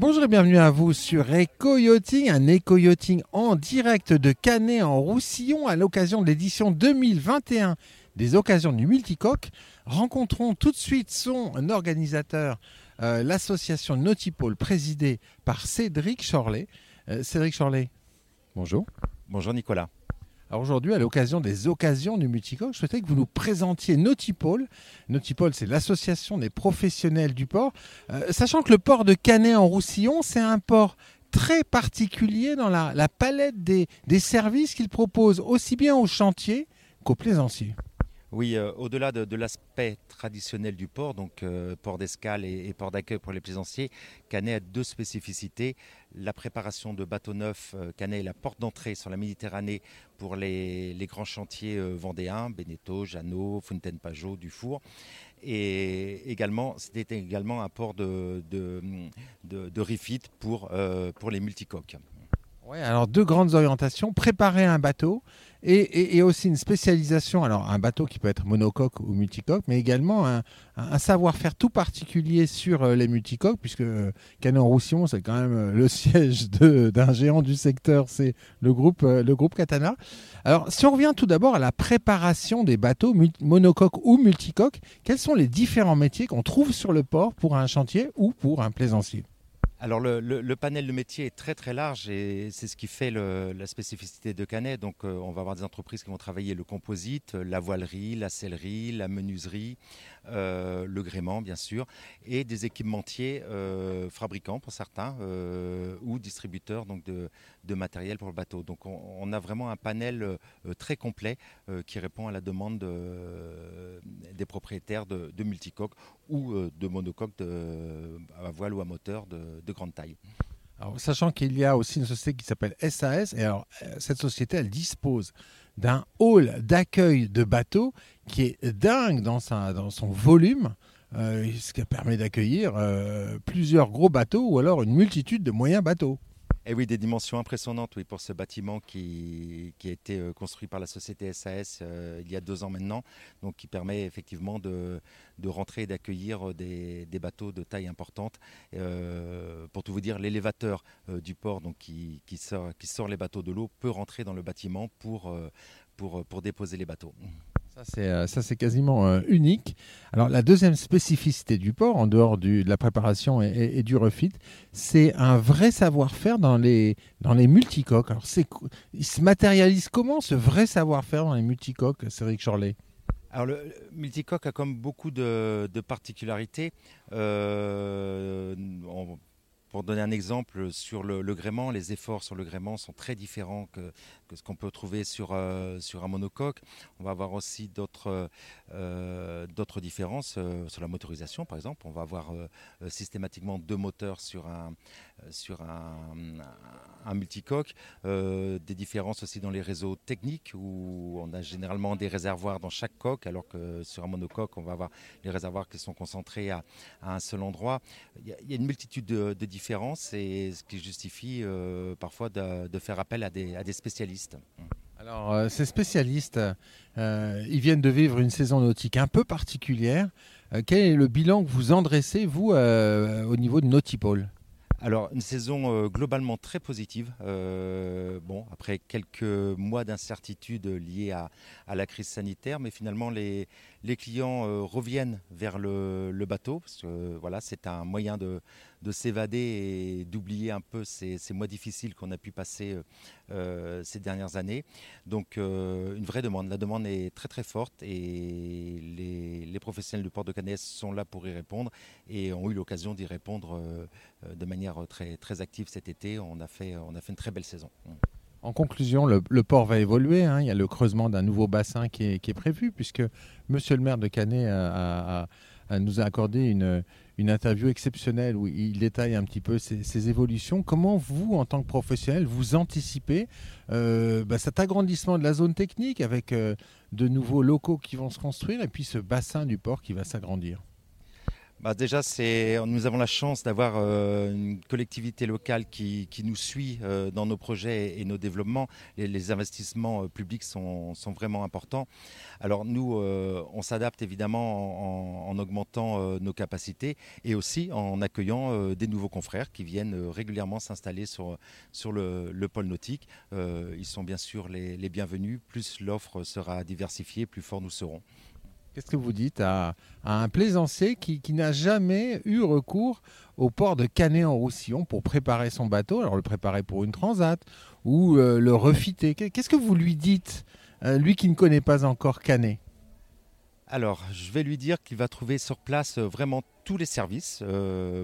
Bonjour et bienvenue à vous sur Eco-Yachting, un Eco-Yachting en direct de Canet en Roussillon à l'occasion de l'édition 2021 des occasions du multicoque. Rencontrons tout de suite son organisateur, euh, l'association Nautipole présidée par Cédric Chorlet. Euh, Cédric Chorlet, bonjour. Bonjour Nicolas. Alors aujourd'hui, à l'occasion des occasions du multicoque, je souhaitais que vous nous présentiez Nautipole. Nautipole, c'est l'association des professionnels du port. Euh, sachant que le port de Canet en Roussillon, c'est un port très particulier dans la, palette des services qu'il propose aussi bien aux chantiers qu'aux plaisanciers. Oui, euh, au-delà de, l'aspect traditionnel du port, donc euh, port d'escale et, port d'accueil pour les plaisanciers, Canet a deux spécificités. La préparation de bateaux neufs, euh, Canet est la porte d'entrée sur la Méditerranée pour les, grands chantiers euh, vendéens, Beneteau, Jeannot, Fontaine-Pajot, Dufour. Et également, c'était également un port de, refit pour, pour les multicoques. Ouais, alors deux grandes orientations, préparer un bateau et, aussi une spécialisation, alors un bateau qui peut être monocoque ou multicoque, mais également un, savoir-faire tout particulier sur euh, les multicoques, puisque euh, Canet-en-Roussillon, c'est quand même euh, le siège d'un géant du secteur, c'est le groupe, le groupe Katana. Alors si on revient tout d'abord à la préparation des bateaux monocoques ou multicoques, quels sont les différents métiers qu'on trouve sur le port pour un chantier ou pour un plaisancier? Alors le, panel de métiers est très très large et c'est ce qui fait la spécificité de Canet. Donc euh, on va avoir des entreprises qui vont travailler le composite, la voilerie, la sellerie, la menuiserie, euh, le gréement bien sûr, et des équipementiers euh, fabricants pour certains euh, ou distributeurs donc de, de matériel pour le bateau. Donc on, a vraiment un panel très complet qui répond à la demande de- des propriétaires de, de multicoques ou de monocoques à voile ou à moteur de, de grande taille. Alors, sachant qu'il y a aussi une société qui s'appelle SAS, et alors cette société, elle dispose d'un hall d'accueil de bateaux qui est dingue dans, sa, dans son volume, euh, ce qui permet d'accueillir euh, plusieurs gros bateaux ou alors une multitude de moyens bateaux. Et oui, des dimensions impressionnantes oui, pour ce bâtiment qui, a été euh, construit par la société SAS euh, il y a deux ans maintenant, donc qui permet effectivement de, rentrer et d'accueillir euh, des, bateaux de taille importante. Pour tout vous dire, l'élévateur du port qui, sort, les bateaux de l'eau peut rentrer dans le bâtiment pour déposer les bateaux. Ça, c'est, euh, ça, c'est quasiment euh, unique. Alors, la deuxième spécificité du port, en dehors de la préparation et, du refit, c'est un vrai savoir-faire dans les, dans les multicoques. Alors, il se matérialise comment ce vrai savoir-faire dans les multicoques, Cédric Chorlet? Alors le le multicoque a comme beaucoup de, de particularités. Euh, on- pour donner un exemple, sur le, le gréement, les efforts sur le gréement sont très différents que, ce qu'on peut trouver sur, euh, sur un monocoque. On va avoir aussi d'autres euh, différences euh, sur la motorisation, par exemple. On va avoir systématiquement deux moteurs sur un, sur un, multicoque. Des différences aussi dans les réseaux techniques où on a généralement des réservoirs dans chaque coque, alors que sur un monocoque, on va avoir les réservoirs qui sont concentrés à, un seul endroit. Il y, une multitude de, de différences et ce qui justifie euh, parfois de, de faire appel à des, à des spécialistes. Alors, euh, ces spécialistes, euh, ils viennent de vivre une saison nautique un peu particulière. Euh, quel est le bilan que vous en dressez, vous, au niveau de Nautipole Alors, une saison globalement très positive. Bon, après quelques mois d'incertitude liés à, à la crise sanitaire, mais finalement, les, les clients reviennent vers le, le bateau, parce que voilà, c'est un moyen de, de s'évader et d'oublier un peu ces, ces mois difficiles qu'on a pu passer euh, euh, ces dernières années. Donc, euh, une vraie demande. La demande est très très forte et les, les professionnels du port de Canet sont là pour y répondre et ont eu l'occasion d'y répondre de manière très, très active cet été. On a fait, on a fait une très belle saison. En conclusion, le, port va évoluer. hein. Il y a le creusement d'un nouveau bassin qui est, prévu, puisque Monsieur le maire de Canet a- nous a accordé une, interview exceptionnelle où il détaille un petit peu ces, ces évolutions. Comment vous, en tant que professionnel, vous anticipez euh, bah, cet agrandissement de la zone technique avec euh, de nouveaux locaux qui vont se construire et puis ce bassin du port qui va s'agrandir? Bah déjà, nous avons la chance d'avoir euh, une collectivité locale qui, nous suit euh, dans nos projets et, nos développements. Les, investissements euh, publics sont, vraiment importants. Alors nous, on s'adapte évidemment en, augmentant nos capacités et aussi en accueillant des nouveaux confrères qui viennent régulièrement s'installer sur, sur le, pôle nautique. ils sont bien sûr les, les bienvenus. Plus l'offre sera diversifiée, plus fort nous serons. Qu'est-ce que vous dites à, un plaisancier qui, n'a jamais eu recours au port de Canet-en-Roussillon pour préparer son bateau Alors le préparer pour une transat ou euh, le refiter? Qu'est-ce que vous lui dites, euh, lui qui ne connaît pas encore Canet? Alors, je vais lui dire qu'il va trouver sur place euh, vraiment tous les services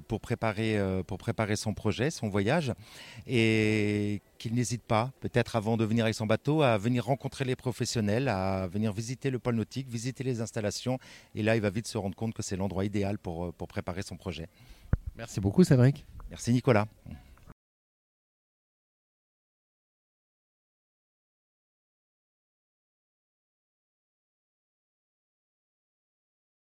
pour, préparer, pour préparer son projet, son voyage, et qu'il n'hésite pas, peut-être avant de venir avec son bateau, à venir rencontrer les professionnels, à venir visiter le pôle nautique, visiter les installations, et là, il va vite se rendre compte que c'est l'endroit idéal pour, pour préparer son projet. Merci beaucoup, Cédric. Merci, Nicolas.